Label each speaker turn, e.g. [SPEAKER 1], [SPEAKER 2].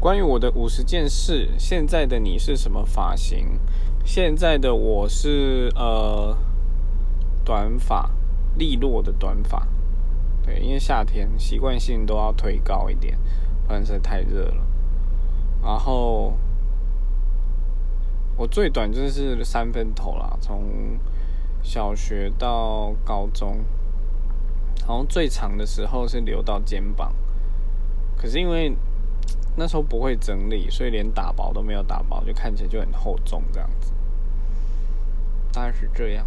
[SPEAKER 1] 关于我的五十件事，现在的你是什么发型？现在的我是呃短发，利落的短发。对，因为夏天习惯性都要推高一点，不然实在太热了。然后我最短就是三分头啦，从小学到高中，然后最长的时候是留到肩膀。可是因为那时候不会整理，所以连打包都没有打包，就看起来就很厚重这样子，大概是这样。